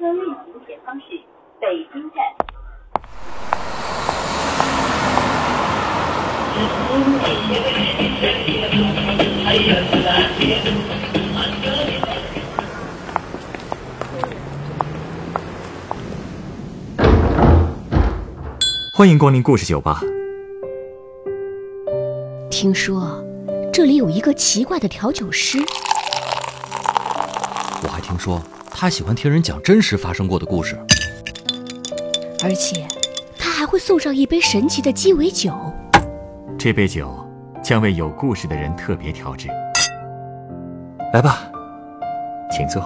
车运行前方是北京站。欢迎光临故事酒吧。听说这里有一个奇怪的调酒师，我还听说他喜欢听人讲真实发生过的故事。而且他还会送上一杯神奇的鸡尾酒。这杯酒将为有故事的人特别调制。来吧，请坐。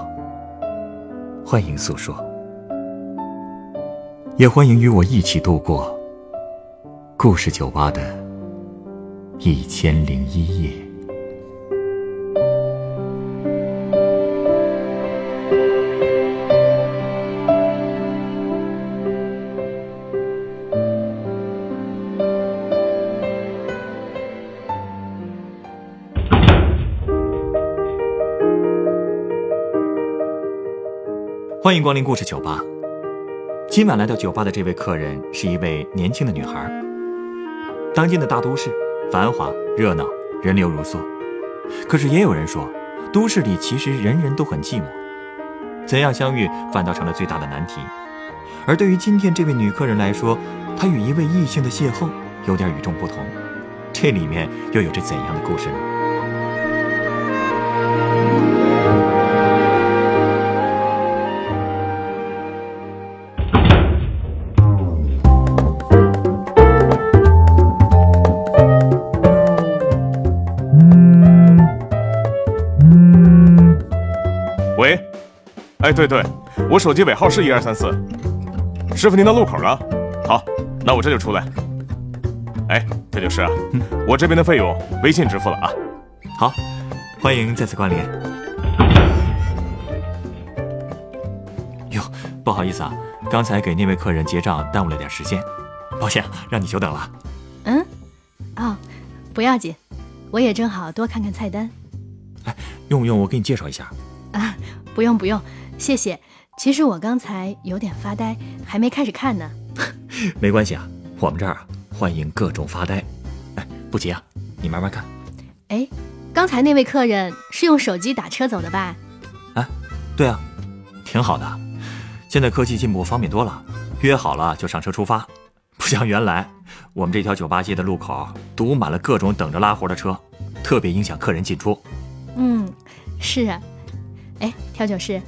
欢迎诉说，也欢迎与我一起度过故事酒吧的一千零一夜。欢迎光临故事酒吧。今晚来到酒吧的这位客人是一位年轻的女孩。当今的大都市，繁华热闹，人流如梭。可是也有人说，都市里其实人人都很寂寞。怎样相遇，反倒成了最大的难题。而对于今天这位女客人来说，她与一位异性的邂逅有点与众不同。这里面又有着怎样的故事呢？哎，对对，我手机尾号是一二三四。师傅，您到路口了？好，那我这就出来。哎，这就是啊，我这边的费用微信支付了啊。好，欢迎再次光临。哟，不好意思啊，刚才给那位客人结账耽误了点时间，抱歉，让你久等了。嗯，哦，不要紧，我也正好多看看菜单。哎，用不用我给你介绍一下？啊，不用不用，谢谢。其实我刚才有点发呆，还没开始看呢。没关系啊，我们这儿啊欢迎各种发呆。哎，不急啊，你慢慢看。哎，刚才那位客人是用手机打车走的吧？哎，对啊，挺好的。现在科技进步方便多了，约好了就上车出发，不像原来我们这条酒吧街的路口堵满了各种等着拉活的车，特别影响客人进出。嗯，是啊。哎，调酒师，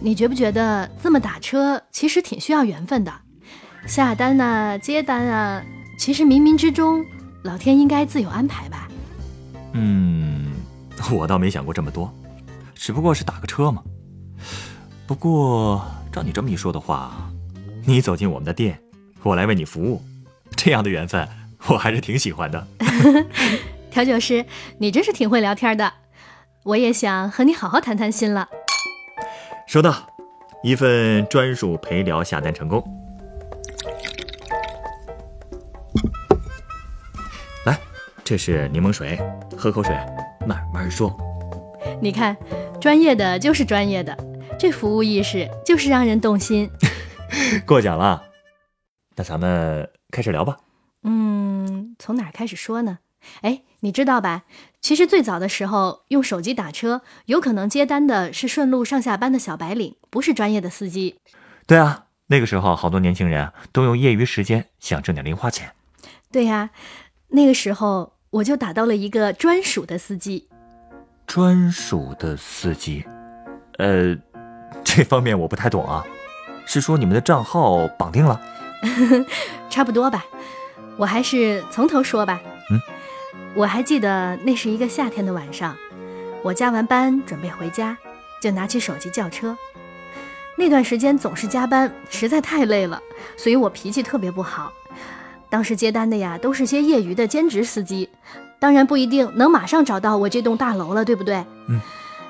你觉不觉得这么打车其实挺需要缘分的？下单啊，接单啊，其实冥冥之中，老天应该自有安排吧？嗯，我倒没想过这么多，只不过是打个车嘛。不过照你这么一说的话，你走进我们的店，我来为你服务，这样的缘分我还是挺喜欢的。调酒师，你真是挺会聊天的。我也想和你好好谈谈心了。收到，一份专属陪聊下单成功。来，这是柠檬水，喝口水，慢慢说。你看，专业的就是专业的，这服务意识就是让人动心。过奖了，那咱们开始聊吧。嗯，从哪儿开始说呢？哎，你知道吧？其实最早的时候，用手机打车，有可能接单的是顺路上下班的小白领，不是专业的司机。对啊，那个时候好多年轻人都用业余时间想挣点零花钱。对呀，那个时候我就打到了一个专属的司机。专属的司机？呃，这方面我不太懂啊。是说你们的账号绑定了？差不多吧。我还是从头说吧。嗯。我还记得那是一个夏天的晚上，我加完班准备回家，就拿起手机叫车。那段时间总是加班，实在太累了，所以我脾气特别不好。当时接单的呀，都是些业余的兼职司机，当然不一定能马上找到我这栋大楼了，对不对？嗯。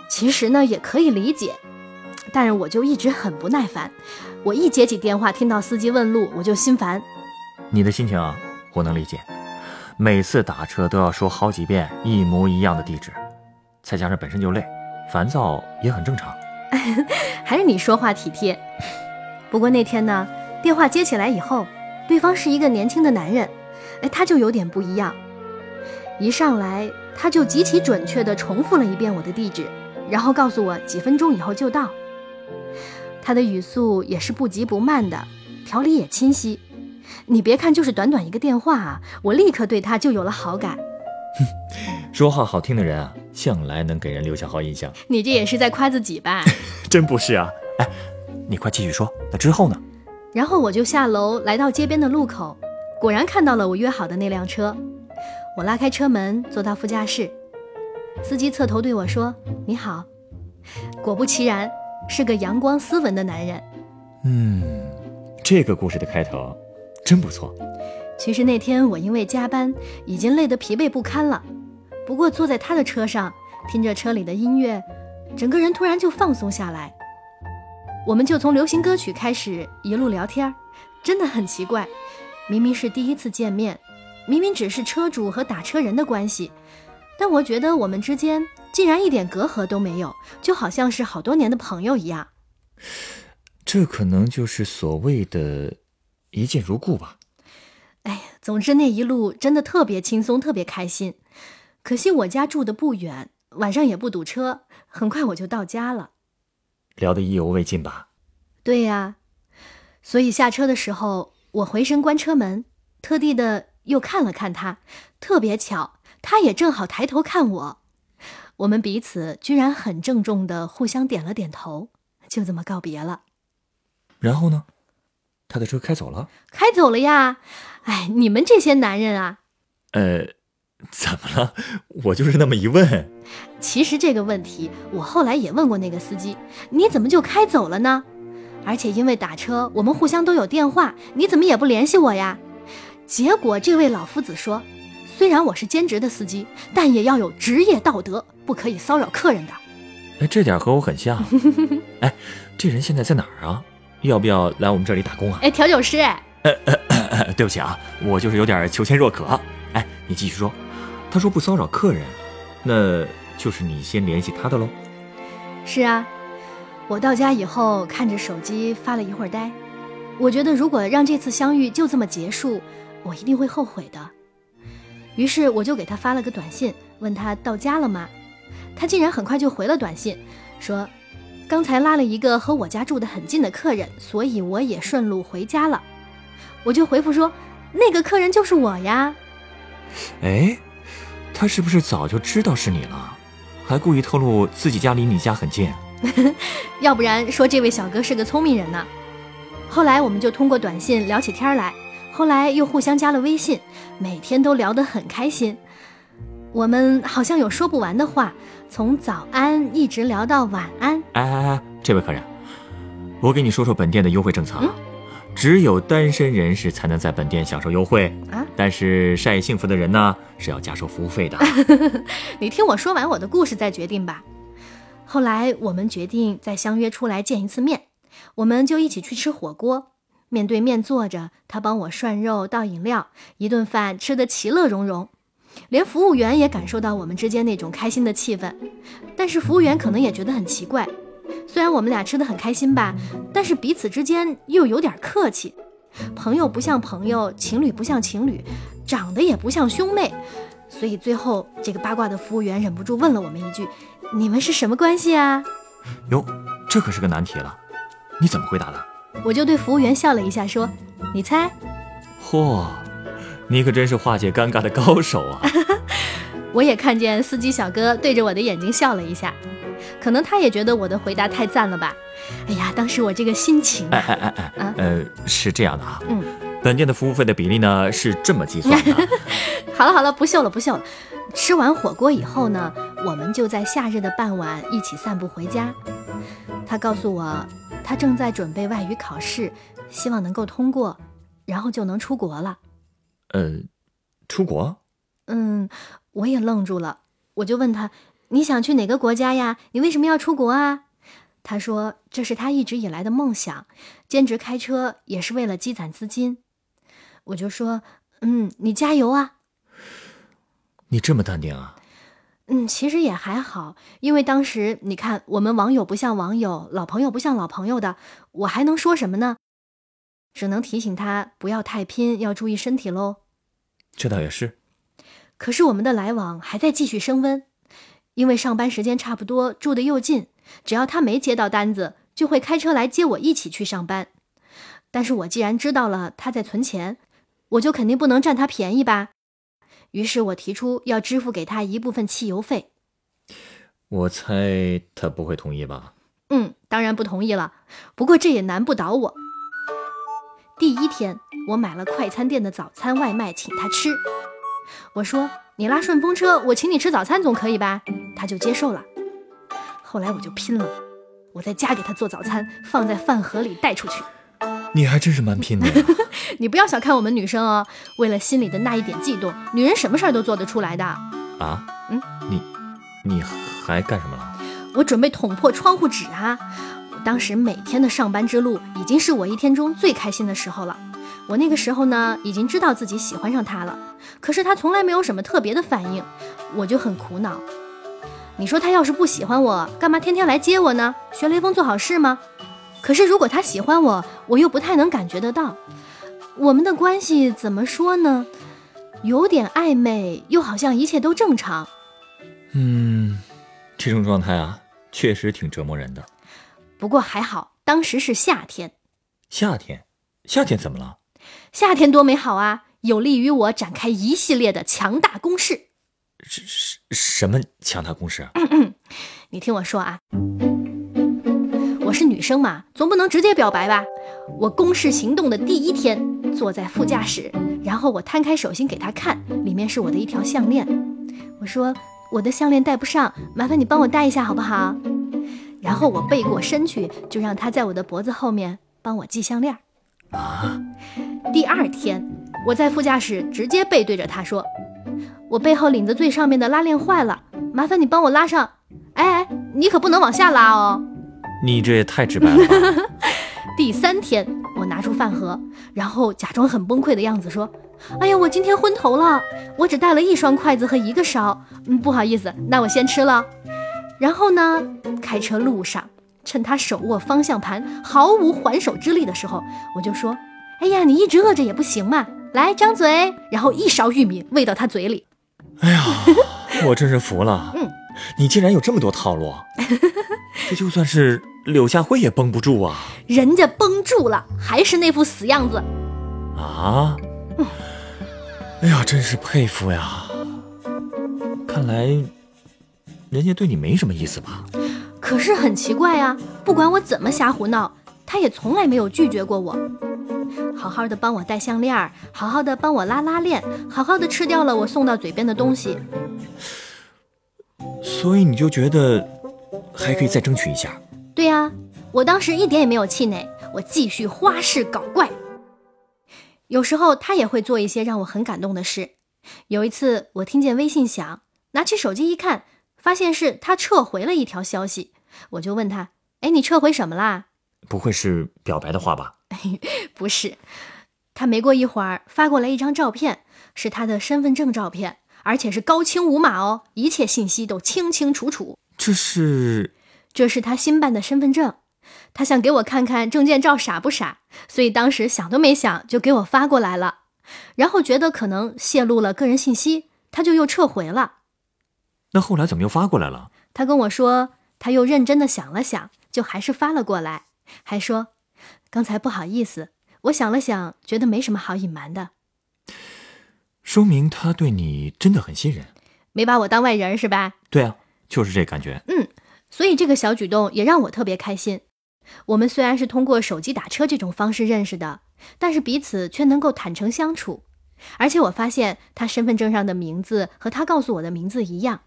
其实呢，也可以理解，但是我就一直很不耐烦。我一接起电话，听到司机问路，我就心烦。你的心情我能理解。每次打车都要说好几遍一模一样的地址，再加上本身就累，烦躁也很正常。还是你说话体贴。不过那天呢，电话接起来以后，对方是一个年轻的男人，哎，他就有点不一样。一上来他就极其准确地重复了一遍我的地址，然后告诉我几分钟以后就到。他的语速也是不急不慢的，条理也清晰。你别看就是短短一个电话啊，我立刻对他就有了好感。哼说话好听的人啊，向来能给人留下好印象。你这也是在夸自己吧？真不是啊！哎，你快继续说，那之后呢？然后我就下楼来到街边的路口，果然看到了我约好的那辆车。我拉开车门，坐到副驾驶，司机侧头对我说：“你好。”果不其然，是个阳光斯文的男人。嗯，这个故事的开头真不错。其实那天我因为加班，已经累得疲惫不堪了。不过坐在他的车上，听着车里的音乐，整个人突然就放松下来。我们就从流行歌曲开始一路聊天，真的很奇怪。明明是第一次见面，明明只是车主和打车人的关系，但我觉得我们之间竟然一点隔阂都没有，就好像是好多年的朋友一样。这可能就是所谓的一见如故吧。哎，总之那一路真的特别轻松，特别开心。可惜我家住的不远，晚上也不堵车，很快我就到家了。聊得意犹未尽吧？对呀，所以下车的时候，我回身关车门，特地的又看了看他。特别巧，他也正好抬头看我，我们彼此居然很郑重的互相点了点头，就这么告别了。然后呢？他的车开走了？开走了呀。哎，你们这些男人啊，呃，怎么了？我就是那么一问。其实这个问题我后来也问过那个司机，你怎么就开走了呢？而且因为打车，我们互相都有电话，你怎么也不联系我呀？结果这位老夫子说，虽然我是兼职的司机，但也要有职业道德，不可以骚扰客人的。哎，这点和我很像。哎，这人现在在哪儿啊？要不要来我们这里打工啊？哎，调酒师。呃呃，对不起啊，我就是有点求贤若渴。哎，你继续说。他说不骚扰客人，那就是你先联系他的喽。是啊，我到家以后看着手机发了一会儿呆，我觉得如果让这次相遇就这么结束，我一定会后悔的。于是我就给他发了个短信，问他到家了吗？他竟然很快就回了短信，说刚才拉了一个和我家住的很近的客人，所以我也顺路回家了。我就回复说，那个客人就是我呀。哎，他是不是早就知道是你了，还故意透露自己家离你家很近？要不然说这位小哥是个聪明人呢。后来我们就通过短信聊起天来，后来又互相加了微信，每天都聊得很开心。我们好像有说不完的话，从早安一直聊到晚安。哎哎哎，这位客人，我给你说说本店的优惠政策啊。只有单身人士才能在本店享受优惠啊！但是晒幸福的人呢，是要加收服务费的。你听我说完我的故事再决定吧。后来我们决定再相约出来见一次面，我们就一起去吃火锅，面对面坐着，他帮我涮肉、倒饮料，一顿饭吃得其乐融融，连服务员也感受到我们之间那种开心的气氛。但是服务员可能也觉得很奇怪。虽然我们俩吃的很开心吧，但是彼此之间又有点客气。朋友不像朋友，情侣不像情侣，长得也不像兄妹，所以最后这个八卦的服务员忍不住问了我们一句：“你们是什么关系啊？”哟，这可是个难题了，你怎么回答的？我就对服务员笑了一下，说：“你猜。”嚯，你可真是化解尴尬的高手啊！我也看见司机小哥对着我的眼睛笑了一下。可能他也觉得我的回答太赞了吧？哎呀，当时我这个心情……哎哎哎哎，啊，呃，是这样的啊，嗯，本店的服务费的比例呢是这么计算的。好了好了，不秀了不秀了。吃完火锅以后呢，我们就在夏日的傍晚一起散步回家。他告诉我，他正在准备外语考试，希望能够通过，然后就能出国了。呃，出国？嗯，我也愣住了，我就问他。你想去哪个国家呀？你为什么要出国啊？他说这是他一直以来的梦想，兼职开车也是为了积攒资金。我就说，嗯，你加油啊！你这么淡定啊？嗯，其实也还好，因为当时你看，我们网友不像网友，老朋友不像老朋友的，我还能说什么呢？只能提醒他不要太拼，要注意身体喽。这倒也是。可是我们的来往还在继续升温，因为上班时间差不多，住的又近，只要他没接到单子，就会开车来接我一起去上班。但是我既然知道了他在存钱，我就肯定不能占他便宜吧。于是我提出要支付给他一部分汽油费。我猜他不会同意吧？嗯，当然不同意了。不过这也难不倒我。第一天，我买了快餐店的早餐外卖请他吃。我说：“你拉顺风车，我请你吃早餐总可以吧？”他就接受了。后来我就拼了，我在家给他做早餐，放在饭盒里带出去。你还真是蛮拼的呀。你不要小看我们女生哦，为了心里的那一点悸动，女人什么事儿都做得出来的。啊？嗯，你你还干什么了？我准备捅破窗户纸啊！当时每天的上班之路已经是我一天中最开心的时候了。我那个时候呢，已经知道自己喜欢上他了，可是他从来没有什么特别的反应，我就很苦恼。你说他要是不喜欢我，干嘛天天来接我呢？学雷锋做好事吗？可是如果他喜欢我，我又不太能感觉得到。我们的关系怎么说呢？有点暧昧，又好像一切都正常。嗯，这种状态啊，确实挺折磨人的。不过还好，当时是夏天。夏天，夏天怎么了？夏天多美好啊，有利于我展开一系列的强大攻势。什什什么强大攻势啊嗯嗯？你听我说啊，我是女生嘛，总不能直接表白吧？我攻势行动的第一天，坐在副驾驶，然后我摊开手心给他看，里面是我的一条项链。我说我的项链戴不上，麻烦你帮我戴一下好不好？然后我背过身去，就让他在我的脖子后面帮我系项链。啊，第二天，我在副驾驶直接背对着他说：“我背后领子最上面的拉链坏了，麻烦你帮我拉上。”哎哎，你可不能往下拉哦。你这也太直白了吧！第三天，我拿出饭盒，然后假装很崩溃的样子说：“哎呀，我今天昏头了，我只带了一双筷子和一个勺，嗯，不好意思，那我先吃了。”然后呢，开车路上，趁他手握方向盘毫无还手之力的时候，我就说：“哎呀，你一直饿着也不行嘛，来张嘴。”然后一勺玉米喂到他嘴里。哎呀，我真是服了。嗯，你竟然有这么多套路，这就算是柳下惠也绷不住啊！人家绷住了，还是那副死样子。啊？哎呀，真是佩服呀！看来人家对你没什么意思吧？可是很奇怪啊，不管我怎么瞎胡闹，他也从来没有拒绝过我。好好的帮我戴项链，好好的帮我拉拉链，好好的吃掉了我送到嘴边的东西。所以你就觉得还可以再争取一下？对呀、我当时一点也没有气馁，我继续花式搞怪。有时候他也会做一些让我很感动的事。有一次我听见微信响，拿起手机一看，发现是他撤回了一条消息，我就问他：“哎，你撤回什么啦？”不会是表白的话吧？不是，他没过一会儿发过来一张照片，是他的身份证照片，而且是高清无码哦，一切信息都清清楚楚。这是这是他新办的身份证，他想给我看看证件照傻不傻，所以当时想都没想就给我发过来了。然后觉得可能泄露了个人信息，他就又撤回了。那后来怎么又发过来了？他跟我说，他又认真的想了想，就还是发了过来，还说刚才不好意思，我想了想，觉得没什么好隐瞒的，说明他对你真的很信任。没把我当外人是吧？对啊，就是这感觉。嗯，所以这个小举动也让我特别开心。我们虽然是通过手机打车这种方式认识的，但是彼此却能够坦诚相处。而且我发现他身份证上的名字和他告诉我的名字一样，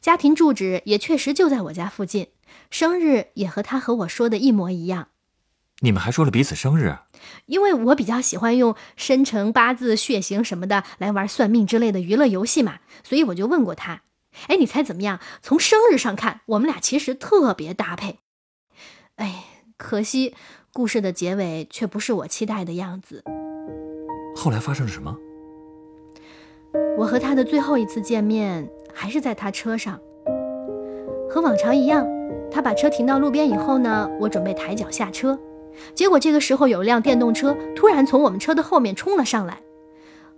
家庭住址也确实就在我家附近，生日也和他和我说的一模一样。你们还说了彼此生日？因为我比较喜欢用生辰八字、血型什么的来玩算命之类的娱乐游戏嘛，所以我就问过他：“哎，你猜怎么样？从生日上看，我们俩其实特别搭配。”哎，可惜故事的结尾却不是我期待的样子。后来发生了什么？我和他的最后一次见面还是在他车上，和往常一样，他把车停到路边以后呢，我准备抬脚下车，结果这个时候有一辆电动车突然从我们车的后面冲了上来，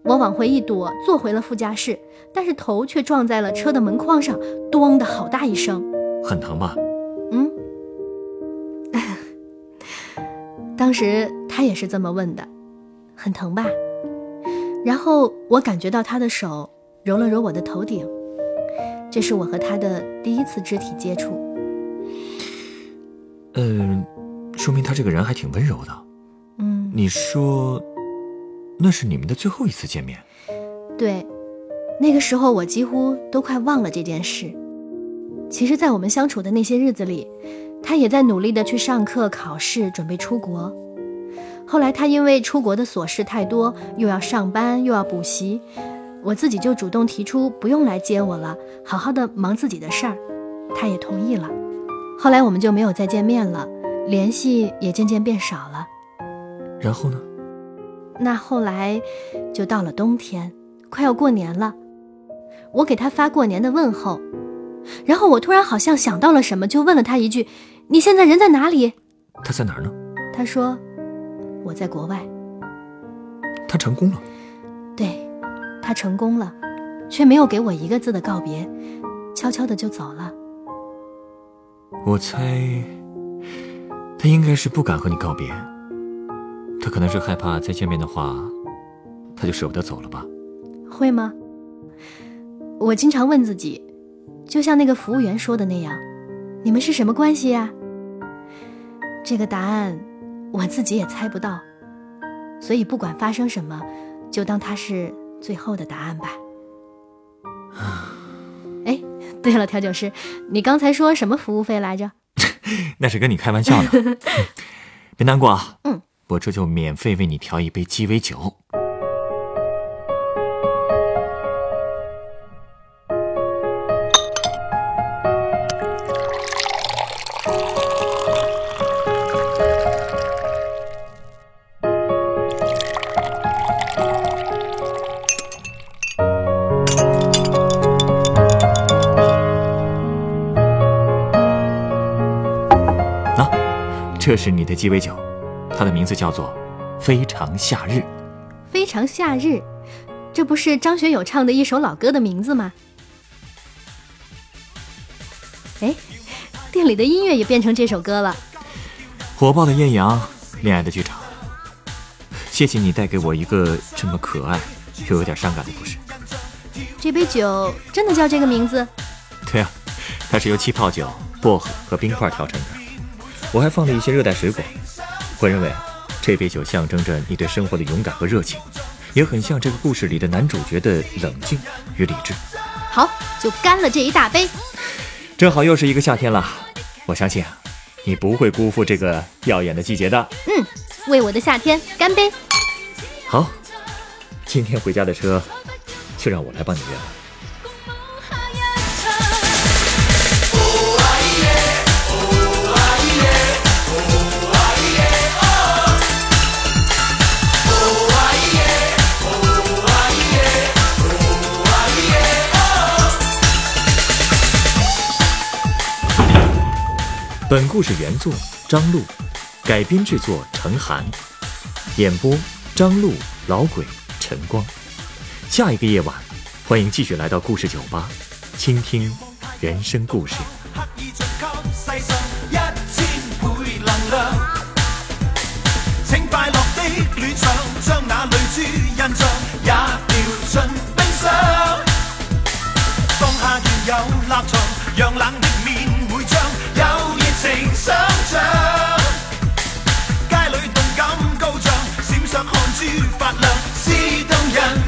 我往回一躲，坐回了副驾驶，但是头却撞在了车的门框上，咚的好大一声。很疼吧？嗯，当时他也是这么问的，很疼吧？然后我感觉到他的手揉了揉我的头顶，这是我和他的第一次肢体接触。嗯、说明他这个人还挺温柔的。嗯，你说，那是你们的最后一次见面？对，那个时候我几乎都快忘了这件事。其实，在我们相处的那些日子里，他也在努力的去上课、考试，准备出国。后来，他因为出国的琐事太多，又要上班，又要补习，我自己就主动提出不用来接我了，好好的忙自己的事儿。他也同意了。后来我们就没有再见面了，联系也渐渐变少了。然后呢？那后来就到了冬天，快要过年了，我给他发过年的问候，然后我突然好像想到了什么，就问了他一句：“你现在人在哪里他在哪儿呢？？”他说：“我在国外。他成功了。”对，他成功了，却没有给我一个字的告别，悄悄的就走了。我猜，他应该是不敢和你告别。他可能是害怕再见面的话，他就舍不得走了吧？会吗？我经常问自己，就像那个服务员说的那样，你们是什么关系呀？这个答案我自己也猜不到，所以不管发生什么，就当它是最后的答案吧。哎，对了，调酒师，你刚才说什么服务费来着？那是跟你开玩笑呢。嗯别难过啊。嗯，我这就免费为你调一杯鸡尾酒。这是你的鸡尾酒，它的名字叫做《非常夏日》。非常夏日，这不是张学友唱的一首老歌的名字吗？哎，店里的音乐也变成这首歌了。火爆的艳阳，恋爱的剧场。谢谢你带给我一个这么可爱又有点伤感的故事。这杯酒真的叫这个名字？对啊，它是由气泡酒、薄荷和冰块调成的。我还放了一些热带水果。我认为，这杯酒象征着你对生活的勇敢和热情，也很像这个故事里的男主角的冷静与理智。好，就干了这一大杯。正好又是一个夏天了，我相信啊，你不会辜负这个耀眼的季节的。嗯，为我的夏天干杯！好，今天回家的车就让我来帮你约了。本故事原作张璐，改编制作陈寒，演播张璐、老鬼、陈光。下一个夜晚，欢迎继续来到故事酒吧，倾听人生故事。刻意進給世上一千倍能量。請快樂的戀上，將那淚珠印象也掉進冰箱。當下原有立場，讓冷的面，情深像街里动感高涨闪烁汗珠发亮是动人。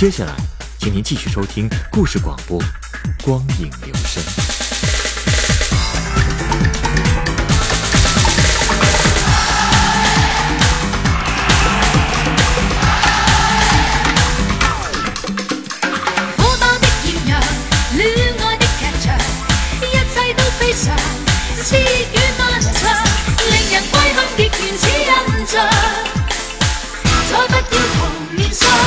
接下来请您继续收听故事广播，光影留声。火爆的艳阳，恋爱的剧场，一切都非常，令人归，再不要童年伤。